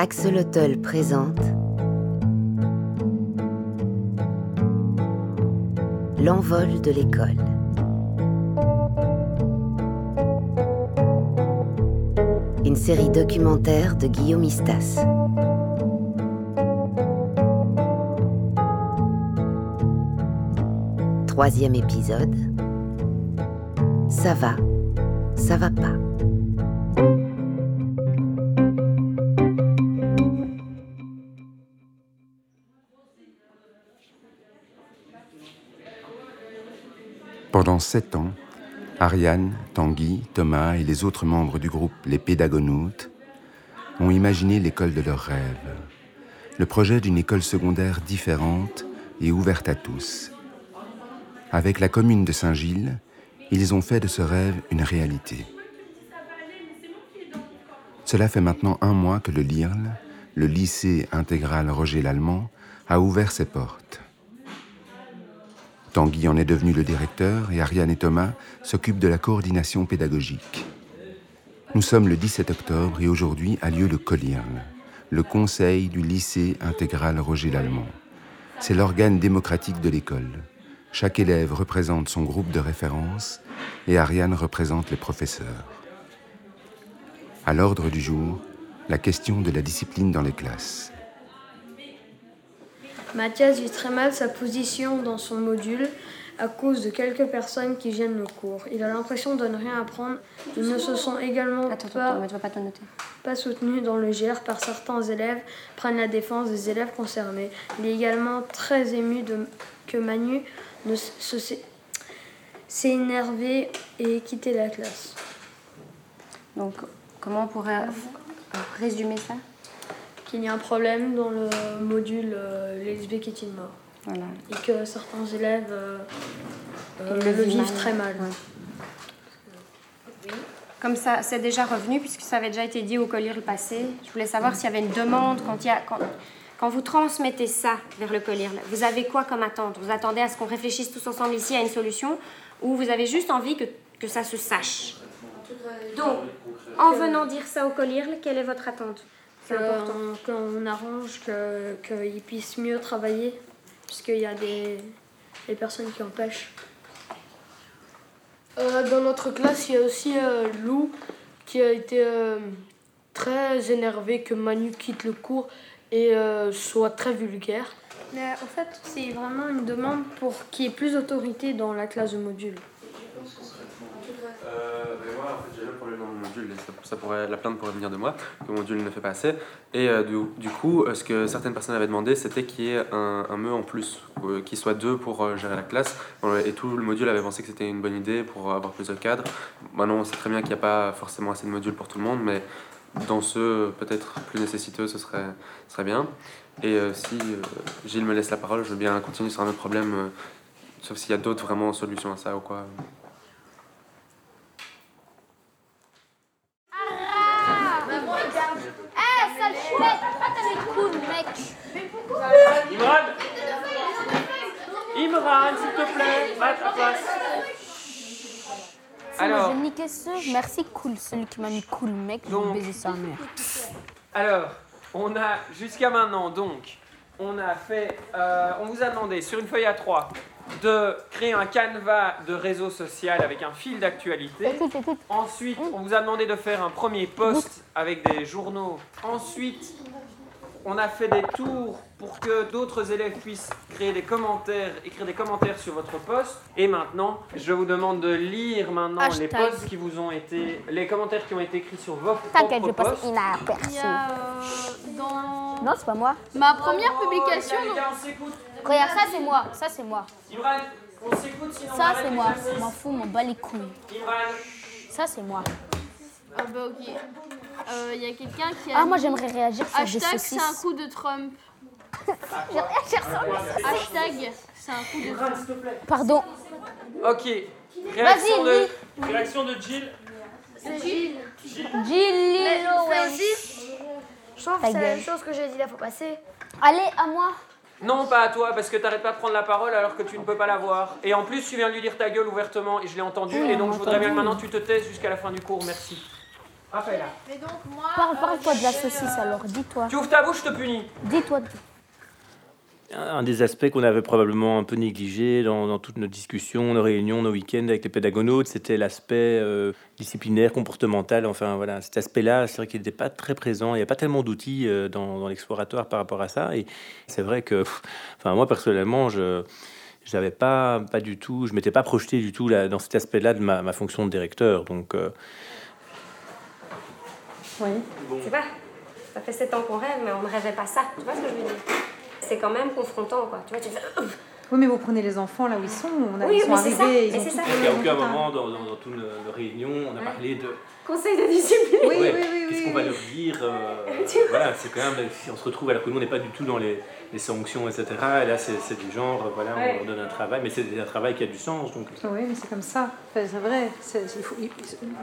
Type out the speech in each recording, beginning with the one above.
Axolotl présente L'envol de l'école. Une série documentaire de Guillaume Istas. Troisième épisode. Ça va, ça va pas. Sept ans, Ariane, Tanguy, Thomas et les autres membres du groupe Les Pédagonautes ont imaginé l'école de leurs rêves, le projet d'une école secondaire différente et ouverte à tous. Avec la commune de Saint-Gilles, ils ont fait de ce rêve une réalité. Cela fait maintenant un mois que le LIRL, le lycée intégral Roger Lallemand, a ouvert ses portes. Tanguy en est devenu le directeur et Ariane et Thomas s'occupent de la coordination pédagogique. Nous sommes le 17 octobre et aujourd'hui a lieu le COLIRL, le conseil du lycée intégral Roger Lallemand. C'est l'organe démocratique de l'école. Chaque élève représente son groupe de référence et Ariane représente les professeurs. À l'ordre du jour, la question de la discipline dans les classes. Mathias vit très mal sa position dans son module à cause de quelques personnes qui gênent le cours. Il a l'impression de ne rien apprendre. Ils ne se sont également Attends, pas, attends, pas pas soutenus dans le GR par certains élèves, prennent la défense des élèves concernés. Il est également très ému de, que Manu ne se, s'est- s'est énervé et quitté la classe. Donc, comment on pourrait euh, résumer ça? Qu'il y a un problème dans le module euh, Les lesbiques est-il mort Voilà. et que certains élèves euh, euh, le, le vivent très mal. Ouais. Comme ça, c'est déjà revenu, puisque ça avait déjà été dit au collier le passé. Je voulais savoir s'il y avait une demande quand il y a. Quand, quand vous transmettez ça vers le collier, vous avez quoi comme attente? Vous attendez à ce qu'on réfléchisse tous ensemble ici à une solution ou vous avez juste envie que, que ça se sache? Donc, en venant dire ça au collier, quelle est votre attente? Qu'on qu'on arrange que- qu'ils puissent mieux travailler, puisqu'il y a des, des personnes qui empêchent. Euh, dans notre classe, il y a aussi euh, Lou qui a été euh, très énervé que Manu quitte le cours et euh, soit très vulgaire. Mais en fait, c'est vraiment une demande pour qu'il y ait plus d'autorité dans la classe de module. Euh, ben moi, en ça, pourrait, la plainte pourrait venir de moi, que mon module ne fait pas assez. Et euh, du, coup, euh, ce que certaines personnes avaient demandé, c'était qu'il y ait un, un me en plus, euh, qu'il soit deux pour gérer la classe. Et tout le module avait pensé que c'était une bonne idée pour avoir plus de cadres. Maintenant, on sait très bien qu'il n'y a pas forcément assez de modules pour tout le monde, mais dans ceux peut-être plus nécessiteux, ce serait, ce serait bien. Et si Gilles me laisse la parole, je veux bien continuer sur un autre problème, sauf s'il y a d'autres vraiment solutions à ça ou quoi. Eh, sale chouette Ah, t'avais cool, mec Imran Imran, s'il te plaît, va à ta place. Alors... Alors, Je niquais ce. Merci, cool. Celui qui m'a mis cool, mec. Je vais baiser sa mère. alors, on a jusqu'à maintenant donc, on a fait, euh, on vous a demandé sur une feuille à 3 de créer un canevas de réseau social avec un fil d'actualité. Écoute, écoute. Ensuite, on vous a demandé de faire un premier post avec des journaux. Ensuite, on a fait des tours pour que d'autres élèves puissent créer des commentaires, écrire des commentaires sur votre post. Et maintenant, je vous demande de lire maintenant les posts qui vous ont été, les commentaires qui ont été écrits sur vos T'inquiète, je passe inaperçu. Il y a euh, dans Non, c'est pas moi. ma première publication. Regarde, ça, c'est moi. Ça, c'est moi. Imran, on s'écoute sinon Ça, c'est moi. Je m'en fous, m'en bats les couilles. Ça, c'est moi. Ah bah ok. Euh, Il y a quelqu'un qui a. Ah, moi, j'aimerais réagir sur des Hashtag c'est un coup de Trump. J'ai rien cherché. Hashtag c'est un coup de Trump. Pardon. ok. Réaction de, réaction de Jill. Gilles Je trouve Ta que c'est la gueule. même chose que j'ai dit la fois passée. Allez, à moi. Non, pas à toi, parce que t'arrêtes pas de prendre la parole alors que tu ne peux pas la voir. Et en plus, tu viens de lui dire ta gueule ouvertement et je l'ai entendu. Oui, et donc, on je voudrais bien que maintenant tu te taises jusqu'à la fin du cours. Merci. Raphaël. Mais donc, moi. Parle, euh, parle-toi de la saucisse euh, alors, dis-toi. Tu ouvres ta bouche, je te punis. Dis-toi. Un des aspects qu'on avait probablement un peu négligé dans, dans toutes nos discussions, nos réunions, nos week-ends avec les pédagonautes, c'était l'aspect euh, disciplinaire, comportemental. Enfin voilà, cet aspect-là, c'est vrai qu'il n'était pas très présent. Il n'y a pas tellement d'outils euh, dans, dans l'exploratoire par rapport à ça. Et c'est vrai que, pff, enfin moi personnellement, je j'avais pas pas du tout, je m'étais pas projeté du tout là, dans cet aspect-là de ma, ma fonction de directeur. Donc euh, Oui. C'est pas. Ça fait 7 ans qu'on rêve, mais on ne rêvait pas ça. Tu vois ce que je veux dire? C'est quand même confrontant, quoi. Tu vois, tu fais. Oui, mais vous prenez les enfants là où ils sont. On a, Oui, ils sont mais c'est ça, arrivés. mais ils ont c'est tout ça. il n'y a aucun moment dans, dans, nos, nos réunions, on a parlé de Conseil de discipline. Oui, Ouais, oui, oui, Qu'est-ce oui, qu'on va leur dire euh, Voilà, c'est quand même, si on se retrouve alors que nous on n'est pas du tout dans les, les sanctions, etc. Et là, c'est du genre, euh, voilà, Ouais. on leur donne un travail, mais c'est un travail qui a du sens. Donc, Oui, mais c'est comme ça. Enfin, c'est vrai. C'est- il faut- il-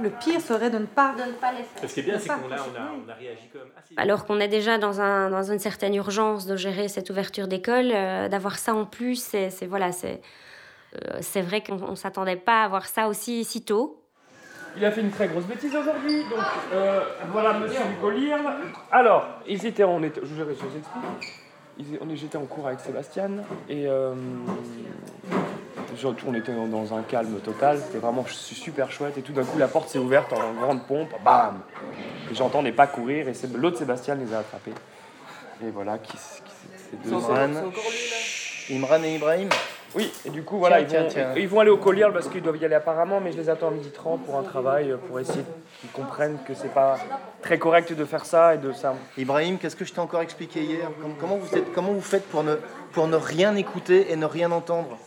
le pire serait de ne pas. De ne pas les faire. ce qui est bien, c'est qu'on a, on a, possible. on a réagi quand même assez Alors qu'on est déjà dans, un, dans une certaine urgence de gérer cette ouverture d'école, euh, d'avoir ça en plus, c'est c'est- voilà, c'est euh, c'est vrai qu'on ne s'attendait pas à avoir ça aussi si tôt. Il a fait une très grosse bêtise aujourd'hui, donc euh, voilà Monsieur Hugo Lirle. Alors, ils étaient, on était, je vous, explique. On J'étais en cours avec Sébastien et euh, on était dans, un calme total. C'était vraiment super chouette et tout d'un coup la porte s'est ouverte en grande pompe, bam. N'est pas courir et l'autre Sébastien les a attrapés. Et voilà, qui, qui ces deux. Imran et Ibrahim oui, et du coup, voilà, Tiens, ils, vont, tiens, tiens. ils vont aller au collier parce qu'ils doivent y aller apparemment, mais je les attends à midi 30 pour un travail, pour essayer qu'ils comprennent que c'est pas très correct de faire ça et de ça. Ibrahim, qu'est-ce que je t'ai encore expliqué hier? Com- comment vous, êtes, comment vous faites pour ne, pour ne rien écouter et ne rien entendre?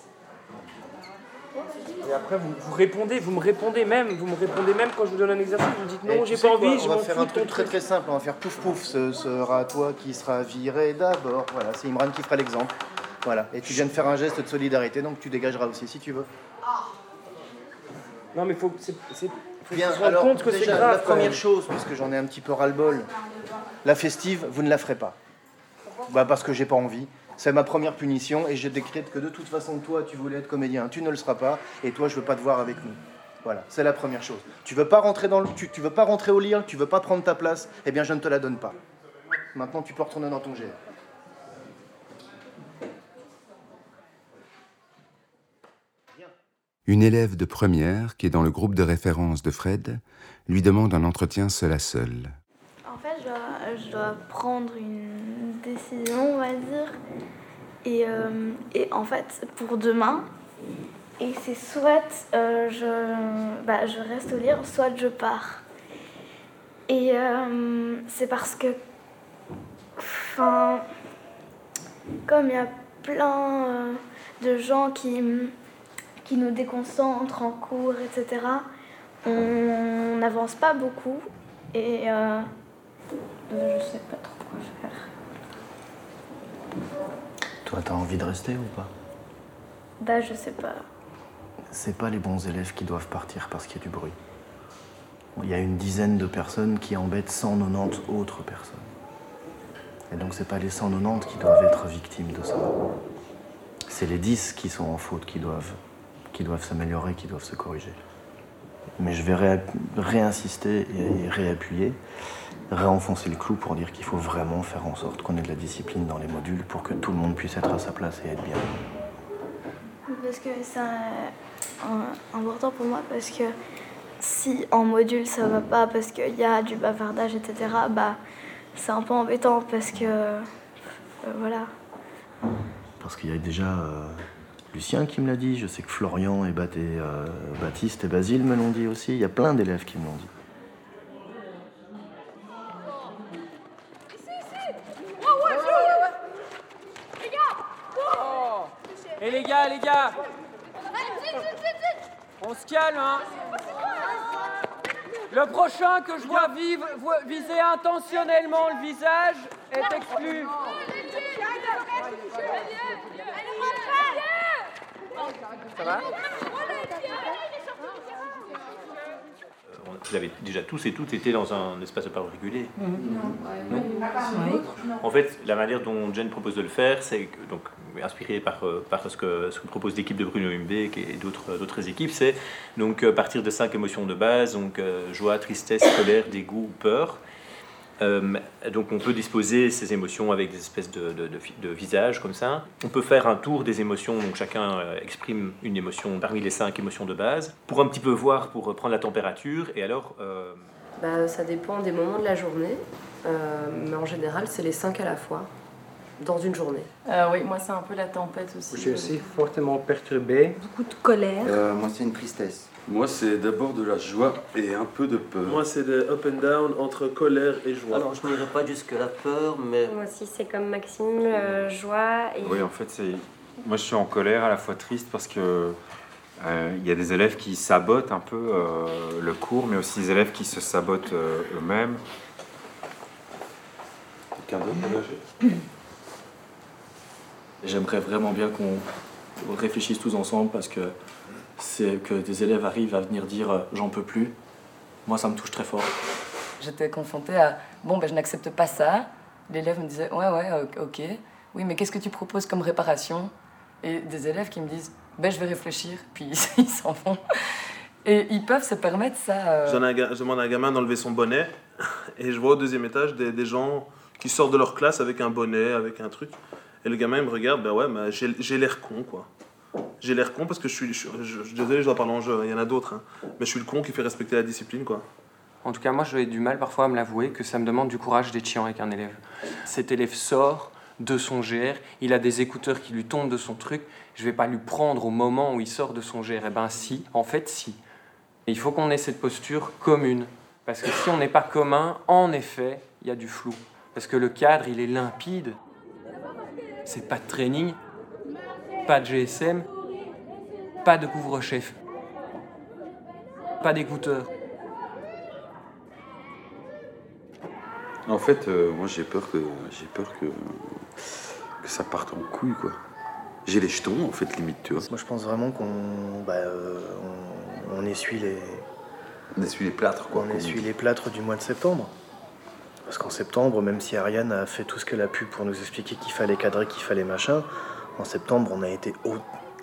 Et après, vous, vous répondez, vous me répondez même, vous me répondez même quand je vous donne un exercice, vous me dites Eh, non, j'ai pas quoi, envie, je On va faire un truc très très simple, on va faire pouf pouf, ce sera toi qui sera viré d'abord. Voilà, c'est Imran qui fera l'exemple. Voilà, et tu viens de faire un geste de solidarité, donc tu dégageras aussi si tu veux. Non, mais faut, c'est, c'est, faut Bien, se rendent alors compte que c'est grave. la première chose, puisque j'en ai un petit peu ras-le-bol, la festive, vous ne la ferez pas. Bah parce que j'ai pas envie. C'est ma première punition et je décrète que de toute façon, toi, tu voulais être comédien, tu ne le seras pas, et toi, je veux pas te voir avec nous. Voilà, c'est la première chose. Tu veux pas rentrer dans le, tu, tu veux pas rentrer au lit, tu veux pas prendre ta place, eh bien, je ne te la donne pas. Maintenant, tu peux retourner dans ton GR. Une élève de première, qui est dans le groupe de référence de Fred, lui demande un entretien seul à seul. En fait, je dois, je dois prendre une décision, on va dire. Et, euh, et en fait, pour demain, et c'est soit euh, je, bah, je reste au lire, soit je pars. Et euh, c'est parce que, enfin, comme il y a plein euh, de gens qui, qui nous déconcentrent en cours, etc., on n'avance pas beaucoup. Et euh, je sais pas trop quoi faire. Toi, t'as envie de rester ou pas? Bah, je sais pas. C'est pas les bons élèves qui doivent partir parce qu'il y a du bruit. Il y a une dizaine de personnes qui embêtent 190 autres personnes. Et donc c'est pas les 190 qui doivent être victimes de ça. C'est les 10 qui sont en faute, qui doivent, qui doivent s'améliorer, qui doivent se corriger. Mais je vais ré- réinsister et réappuyer, réenfoncer le clou pour dire qu'il faut vraiment faire en sorte qu'on ait de la discipline dans les modules pour que tout le monde puisse être à sa place et être bien. Parce que c'est important pour moi parce que si en module ça va pas parce qu'il y a du bavardage, etc., bah c'est un peu embêtant parce que. euh, voilà. Parce qu'il y a déjà euh, Lucien qui me l'a dit, je sais que Florian et, euh, Baptiste et Basile me l'ont dit aussi, il y a plein d'élèves qui me l'ont dit. Et les gars, les gars, on se calme, hein. Le prochain que je vois viser intentionnellement le visage est exclu. Ça va On- Vous avez déjà tous et toutes été dans un espace de parole régulé. Non. En fait, la manière dont Jen propose de le faire, c'est donc, inspiré par, euh, par ce, que, ce que propose l'équipe de Bruno Humbeck et d'autres d'autres équipes, c'est donc euh, partir de cinq émotions de base, donc euh, joie, tristesse, colère, dégoût, peur. Euh, donc on peut disposer ces émotions avec des espèces de, de, de, de visages comme ça. On peut faire un tour des émotions, donc chacun euh, exprime une émotion parmi les cinq émotions de base, pour un petit peu voir, pour prendre la température, et alors... euh, Bah, ça dépend des moments de la journée, euh, mais en général, c'est les cinq à la fois, dans une journée. Euh, oui, moi c'est un peu la tempête aussi. Je suis aussi fortement perturbé. Beaucoup de colère. Euh, moi, c'est une tristesse. Moi, c'est d'abord de la joie et un peu de peur. Moi, c'est de up and down entre colère et joie. Alors, je n'irai pas jusque la peur, mais. Moi aussi, c'est comme Maxime, euh, joie et. Oui, en fait, c'est. Moi, je suis en colère, à la fois triste parce que euh, il y a des élèves qui sabotent un peu euh, le cours, mais aussi des élèves qui se sabotent euh, eux-mêmes. Quelqu'un d'autre J'aimerais vraiment bien qu'on réfléchisse tous ensemble parce que c'est que des élèves arrivent à venir dire euh, j'en peux plus. Moi, ça me touche très fort. J'étais confrontée à bon, ben, je n'accepte pas ça. L'élève me disait ouais, ouais, ok. Oui, mais qu'est-ce que tu proposes comme réparation? Et des élèves qui me disent ben, je vais réfléchir, puis ils s'en vont. Et ils peuvent se permettre ça. euh, Je demande à un gamin d'enlever son bonnet et je vois au deuxième étage des, des gens qui sortent de leur classe avec un bonnet, avec un truc. Et le gamin il me regarde, ben ouais, j'ai j'ai l'air con quoi. J'ai l'air con parce que je suis, désolé, je dois parler en jeu, il y en a d'autres, hein. mais je suis le con qui fait respecter la discipline quoi. En tout cas, moi, j'ai du mal parfois à me l'avouer que ça me demande du courage d'être chiant avec un élève. Cet élève sort de son GR, il a des écouteurs qui lui tombent de son truc, je vais pas lui prendre au moment où il sort de son GR. Eh ben si, en fait si. Et il faut qu'on ait cette posture commune. Parce que si on n'est pas commun, en effet, il y a du flou. Parce que le cadre, il est limpide. C'est pas de training, pas de GSM, pas de couvre-chef, pas d'écouteurs. En fait, euh, moi, j'ai peur que j'ai peur que que ça parte en couille, quoi. J'ai les jetons, en fait, limite, tu vois. Moi, je pense vraiment qu'on bah, euh, on, on essuie les. On essuie les plâtres, quoi. On essuie dit. les plâtres du mois de septembre. Parce qu'en septembre, même si Ariane a fait tout ce qu'elle a pu pour nous expliquer qu'il fallait cadrer, qu'il fallait machin, en septembre, on a été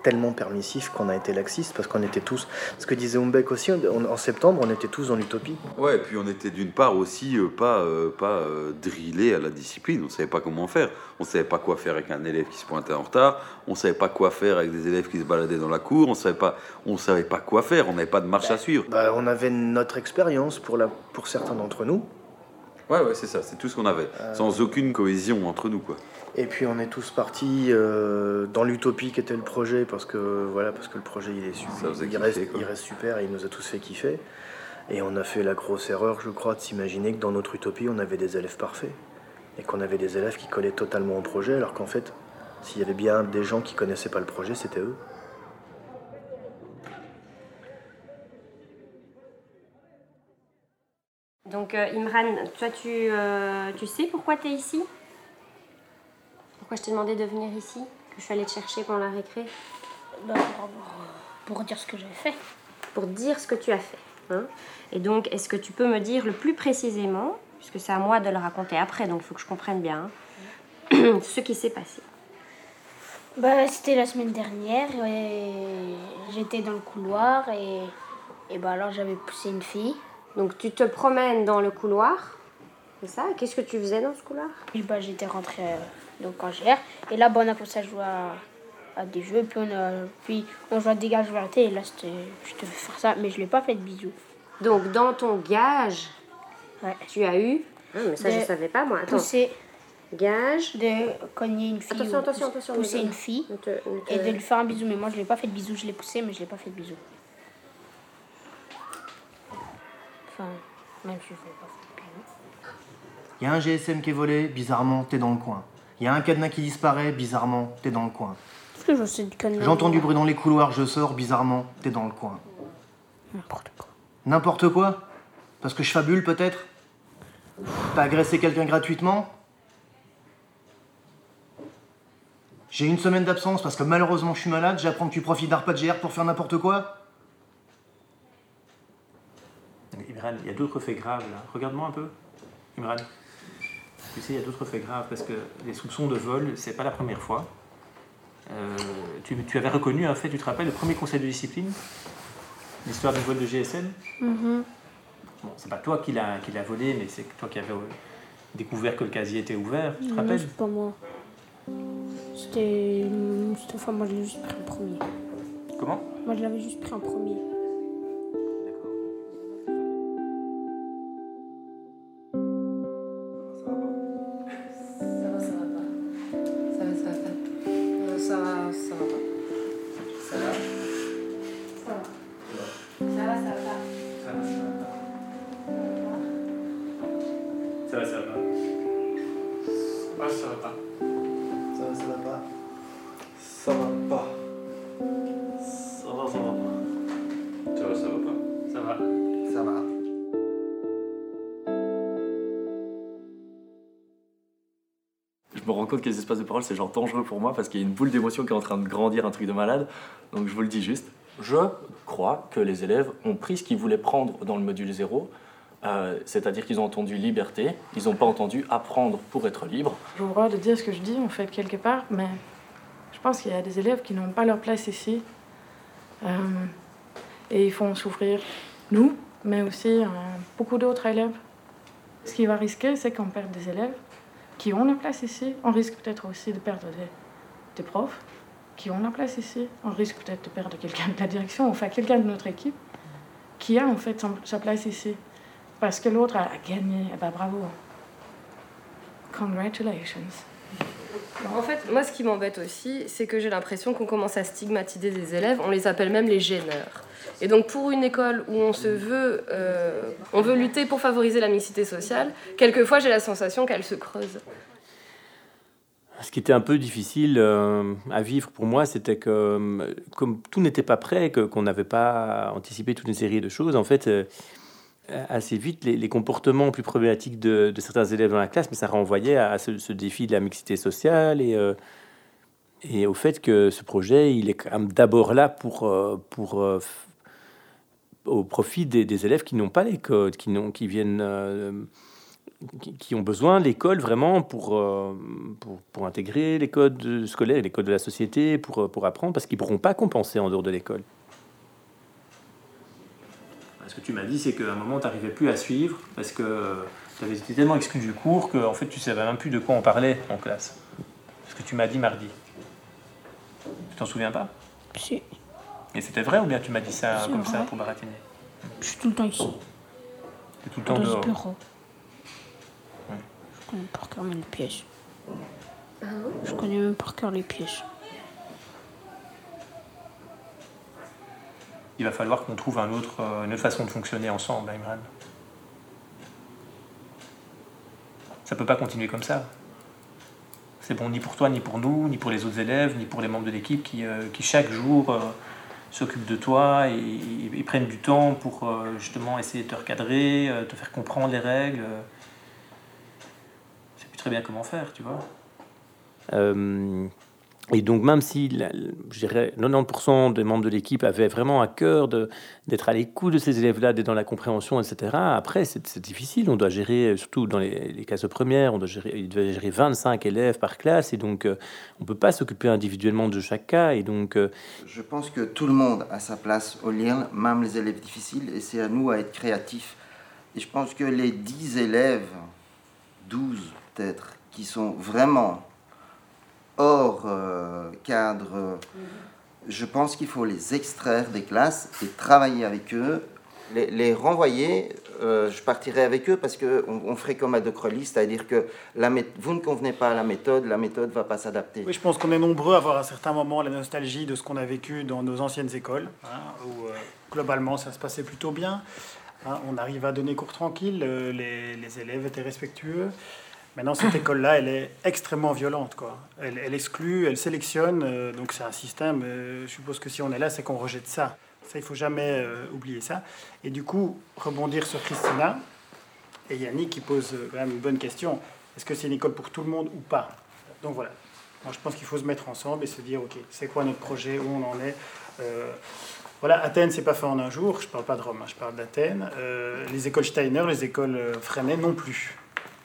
tellement permissif qu'on a été laxiste parce qu'on était tous. Ce que disait Umbeck aussi, on- en septembre, on était tous dans l'utopie. Ouais, et puis on était d'une part aussi euh, pas, euh, pas euh, drillés à la discipline. On savait pas comment faire. On savait pas quoi faire avec un élève qui se pointait en retard. On savait pas quoi faire avec des élèves qui se baladaient dans la cour. On savait pas, on savait pas quoi faire. On n'avait pas de marche à suivre. Bah, on avait notre expérience pour, la, pour certains d'entre nous. Ouais, ouais, c'est ça. C'est tout ce qu'on avait, sans aucune cohésion entre nous, quoi. Et puis on est tous partis euh, dans l'utopie qui était le projet parce que voilà parce que le projet il est super, kiffer, reste, il reste super et il nous a tous fait kiffer. Et on a fait la grosse erreur, je crois, de s'imaginer que dans notre utopie on avait des élèves parfaits et qu'on avait des élèves qui collaient totalement au projet, alors qu'en fait, s'il y avait bien des gens qui connaissaient pas le projet, c'était eux. Donc, euh, Imran, toi, tu, euh, tu sais pourquoi tu es ici? Pourquoi je t'ai demandé de venir ici Que je suis allée te chercher pendant la récré Bah, pour dire ce que j'ai fait. Pour dire ce que tu as fait. hein. Et donc, est-ce que tu peux me dire le plus précisément, puisque c'est à moi de le raconter après, donc il faut que je comprenne bien, hein, ce qui s'est passé? Bah, c'était la semaine dernière et j'étais dans le couloir et, et bah alors j'avais poussé une fille. Donc tu te promènes dans le couloir, c'est ça Qu'est-ce que tu faisais dans ce couloir? Puis bah j'étais rentrée euh, donc en GR et là bah, on a commencé à jouer à, à des jeux puis on a puis on joue à dégage vérité et là c'était je te fais faire ça mais je l'ai pas fait de bisous. Donc dans ton gage, tu as eu. Ah, mais ça, je De savais pas, moi. Attends. Pousser. Gage. De cogner une fille. Attention, attention, pousser- attention, Pousser ne- une fille. ne te- ne te- Et de lui faire un bisou. Mais moi, je l'ai pas fait de bisou. Je l'ai poussé, mais je l'ai pas fait de bisou. Enfin, même si je l'ai pas fait. Il y a un GSM qui est volé, bizarrement, t'es dans le coin. Il y a un cadenas qui disparaît, bizarrement, t'es dans le coin. Est-ce que je sais du cadenas J'entends du bruit dans les couloirs, je sors, bizarrement, t'es dans le coin. N'importe quoi. N'importe quoi Parce que je fabule peut-être T'as agressé quelqu'un gratuitement J'ai une semaine d'absence parce que malheureusement je suis malade, j'apprends que tu profites d'un repas de GR pour faire n'importe quoi Imran, il y a d'autres faits graves là. Regarde-moi un peu, Imran. Tu sais, il y a d'autres faits graves parce que les soupçons de vol, c'est pas la première fois. Euh, tu, tu avais reconnu, en fait, tu te rappelles, le premier conseil de discipline? L'histoire du vol de GSM Mhm. Bon, c'est pas toi qui l'as volé, mais c'est toi qui avais euh, découvert que le casier était ouvert, tu te Non, rappelles? c'est pas moi. C'était. Cette fois, moi, je l'ai juste pris en premier. Comment? Moi, je l'avais juste pris en premier. Rends compte que les espaces de parole, c'est genre dangereux pour moi parce qu'il y a une boule d'émotion qui est en train de grandir, un truc de malade. Donc je vous le dis juste. Je crois que les élèves ont pris ce qu'ils voulaient prendre dans le module 0, euh, c'est-à-dire qu'ils ont entendu liberté, ils n'ont pas entendu apprendre pour être libre. J'ai le droit de dire ce que je dis, en fait, quelque part, mais je pense qu'il y a des élèves qui n'ont pas leur place ici. Euh, et ils font souffrir nous, mais aussi euh, beaucoup d'autres élèves. Ce qui va risquer, c'est qu'on perde des élèves qui ont leur place ici. On risque peut-être aussi de perdre des, profs qui ont leur place ici. On risque peut-être de perdre quelqu'un de la direction, enfin quelqu'un de notre équipe qui a en fait sa place ici. Parce que l'autre a gagné. Eh ben bravo. Congratulations. En fait, moi, ce qui m'embête aussi, c'est que j'ai l'impression qu'on commence à stigmatiser des élèves. On les appelle même les gêneurs. Et donc, pour une école où on se veut, euh, on veut lutter pour favoriser la mixité sociale, quelquefois, j'ai la sensation qu'elle se creuse. Ce qui était un peu difficile euh, à vivre pour moi, c'était que euh, comme tout n'était pas prêt, que- qu'on n'avait pas anticipé toute une série de choses, en fait, assez vite, les, comportements plus problématiques de, certains élèves dans la classe, mais ça renvoyait à ce, défi de la mixité sociale et, euh, et au fait que ce projet, il est d'abord là pour, euh, pour euh, au profit des, élèves qui n'ont pas les codes, qui, qui viennent... qui, ont besoin de l'école vraiment pour, pour, pour intégrer les codes scolaires, les codes de la société, pour, pour apprendre, parce qu'ils ne pourront pas compenser en dehors de l'école. Ce que tu m'as dit, c'est qu'à un moment, tu n'arrivais plus à suivre, parce que tu avais été tellement exclu du cours que en fait, tu ne savais même plus de quoi on parlait en classe. Ce que tu m'as dit mardi. Tu t'en souviens pas? Si. Et c'était vrai ou bien tu m'as dit ça comme ça pour baratiner? Je suis tout le temps ici. T'es tout le temps Dans ce dehors. bureau. Je connais par cœur même les pièges. Je connais même par cœur les pièges. Il va falloir qu'on trouve euh, une autre façon de fonctionner ensemble, Imran. Ça peut pas continuer comme ça. C'est bon ni pour toi, ni pour nous, ni pour les autres élèves, ni pour les membres de l'équipe qui, euh, qui chaque jour euh, s'occupent de toi et, prennent du temps pour justement essayer de te recadrer, te faire comprendre les règles. Je sais plus très bien comment faire, tu vois. Euh, et donc, même si je dirais 90% des membres de l'équipe avaient vraiment à cœur d'être à l'écoute de ces élèves-là, d'être dans la compréhension, etc., après, c'est difficile. On doit gérer, surtout dans les, les classes premières, on doit gérer, il doit gérer 25 élèves par classe, et donc euh, on ne peut pas s'occuper individuellement de chaque cas. Et donc, euh, Je pense que tout le monde a sa place au LIRL, même les élèves difficiles, et c'est à nous à être créatifs. Et je pense que les 10 élèves, 12 peut-être, qui sont vraiment hors euh, cadre, euh, je pense qu'il faut les extraire des classes et travailler avec eux. Les, les renvoyer, euh, je partirai avec eux parce qu'on on ferait comme à De Crolly, c'est-à-dire que la vous ne convenez pas à la méthode, la méthode ne va pas s'adapter. Oui, je pense qu'on est nombreux à avoir à certains moments la nostalgie de ce qu'on a vécu dans nos anciennes écoles, hein, où euh, globalement ça se passait plutôt bien. hein, on arrive à donner cours tranquille, euh, les, les élèves étaient respectueux. Maintenant, cette école-là, elle est extrêmement violente. Quoi. Elle, exclut, elle sélectionne, euh, donc c'est un système. euh, je suppose que si on est là, c'est qu'on rejette ça. Ça, il faut jamais euh, oublier ça. Et du coup, rebondir sur Christina et Yannick qui pose quand même une bonne question. Est-ce que c'est une école pour tout le monde ou pas? Donc voilà. Moi, je pense qu'il faut se mettre ensemble et se dire, OK, c'est quoi notre projet, où on en est? Voilà, Athènes, c'est pas fait en un jour. Je parle pas de Rome, hein, je parle d'Athènes. Les écoles Steiner, les écoles Freinet non plus.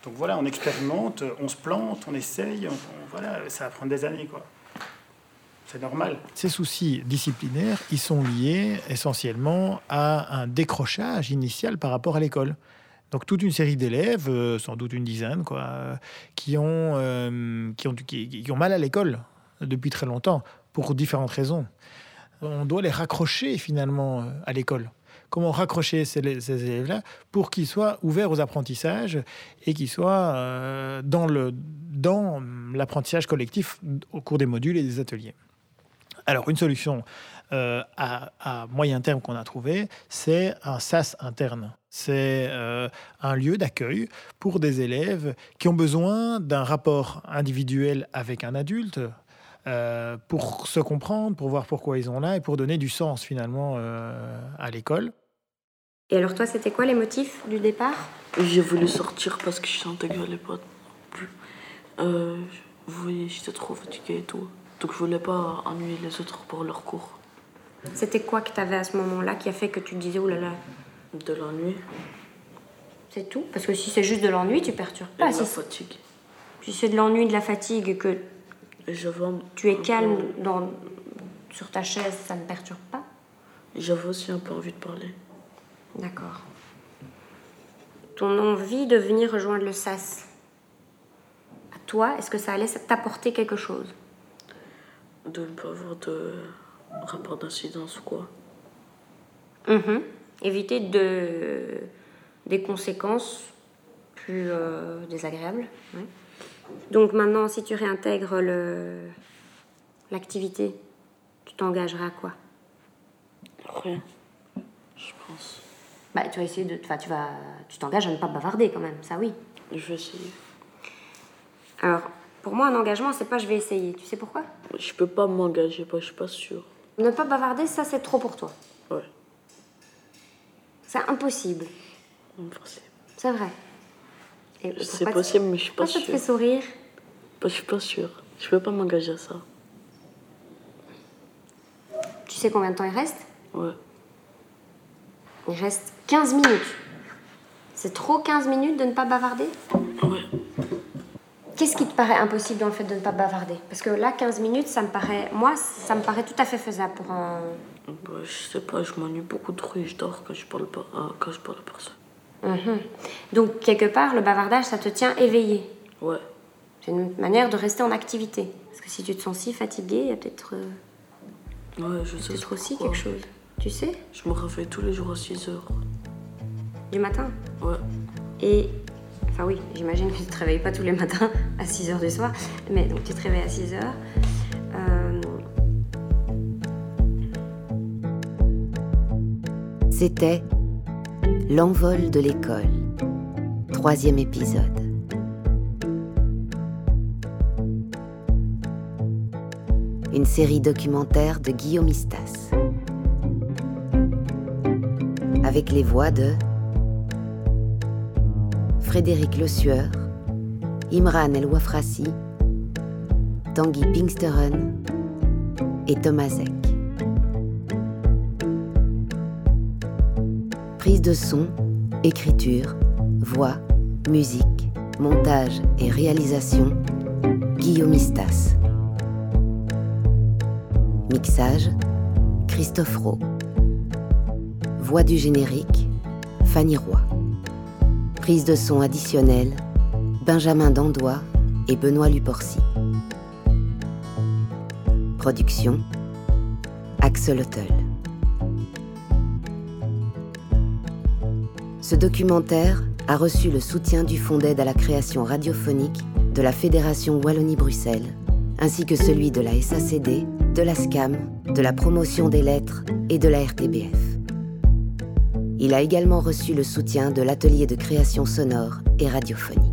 Donc voilà, on expérimente, on se plante, on essaye, voilà, ça va prendre des années, quoi. c'est normal. Ces soucis disciplinaires, ils sont liés essentiellement à un décrochage initial par rapport à l'école. Donc toute une série d'élèves, euh, sans doute une dizaine, quoi, qui ont, euh, qui, ont mal à l'école depuis très longtemps, pour différentes raisons. On doit les raccrocher finalement euh, à l'école. Comment raccrocher ces, élèves-là pour qu'ils soient ouverts aux apprentissages et qu'ils soient dans le dans l'apprentissage collectif au cours des modules et des ateliers. Alors une solution à, à, moyen terme qu'on a trouvé, c'est un SAS interne. C'est euh, un lieu d'accueil pour des élèves qui ont besoin d'un rapport individuel avec un adulte euh, pour se comprendre, pour voir pourquoi ils sont là et pour donner du sens finalement euh, à l'école. Et alors toi, c'était quoi les motifs du départ? J'ai voulu sortir parce que je sentais que j'allais pas plus. vous voyez, j'étais trop fatiguée et tout. Donc je voulais pas ennuyer les autres pour leur cours. C'était quoi que tu avais à ce moment-là qui a fait que tu disais, oh là là, de l'ennui. C'est tout? Parce que si c'est juste de l'ennui, tu perturbes pas. Et de la fatigue. Si c'est de l'ennui, de la fatigue et que tu es calme dans, sur ta chaise, ça ne perturbe pas? J'avais aussi un peu envie de parler. D'accord. Ton envie de venir rejoindre le SAS, à toi, est-ce que ça allait t'apporter quelque chose? De ne pas avoir de rapport d'incidence ou quoi. Mm éviter de, des conséquences plus euh, désagréables. Donc maintenant, si tu réintègres l'activité, tu t'engageras à quoi? Rien, je pense. Bah, tu vas essayer de, tu vas, tu t'engages à ne pas bavarder quand même, ça oui. Je vais essayer. Alors, pour moi, un engagement, c'est pas je vais essayer. Tu sais pourquoi? Je peux pas m'engager, je suis pas sûre. Ne pas bavarder, ça c'est trop pour toi. Ouais. C'est impossible. Impossible. C'est vrai. C'est possible, mais je suis pas sûre. ça te fait sourire? Je suis pas sûre. Je peux pas m'engager à ça. Tu sais combien de temps il reste? Ouais. Il reste 15 minutes. C'est trop 15 minutes de ne pas bavarder? Ouais. Qu'est-ce qui te paraît impossible dans le fait de ne pas bavarder? Parce que là, 15 minutes, ça me paraît. Moi, ça me paraît tout à fait faisable pour un. Bah, je sais pas, je m'ennuie beaucoup trop et je dors quand je parle pas, euh, quand je parle à personne. Mhm. Donc, quelque part, le bavardage, ça te tient éveillé? Ouais. C'est une manière de rester en activité. Parce que si tu te sens si fatigué, il y a peut-être. Euh, ouais, je sais. Peut-être aussi quelque chose. Tu sais Je me réveille tous les jours à 6 heures. Du matin Ouais. Et Enfin oui, j'imagine que tu te réveilles pas tous les matins à 6 h du soir, mais donc tu te réveilles à 6 h euh, C'était L'envol de l'école, troisième épisode. Une série documentaire de Guillaume Istas. Avec les voix de Frédéric Le Sueur, Imran El Wafrassi, Tanguy Pinksteren et Thomas Zek. Prise de son, écriture, voix, musique, montage et réalisation, Guillaume Istas. Mixage, Christophe Rowe. Voix du générique, Fanny Roy. Prise de son additionnelle, Benjamin Dandois et Benoît Luporcy. Production, Axel Hotel. Ce documentaire a reçu le soutien du Fonds d'aide à la création radiophonique de la Fédération Wallonie-Bruxelles, ainsi que celui de la SACD, de la SCAM, de la promotion des lettres et de la RTBF. Il a également reçu le soutien de l'atelier de création sonore et radiophonique.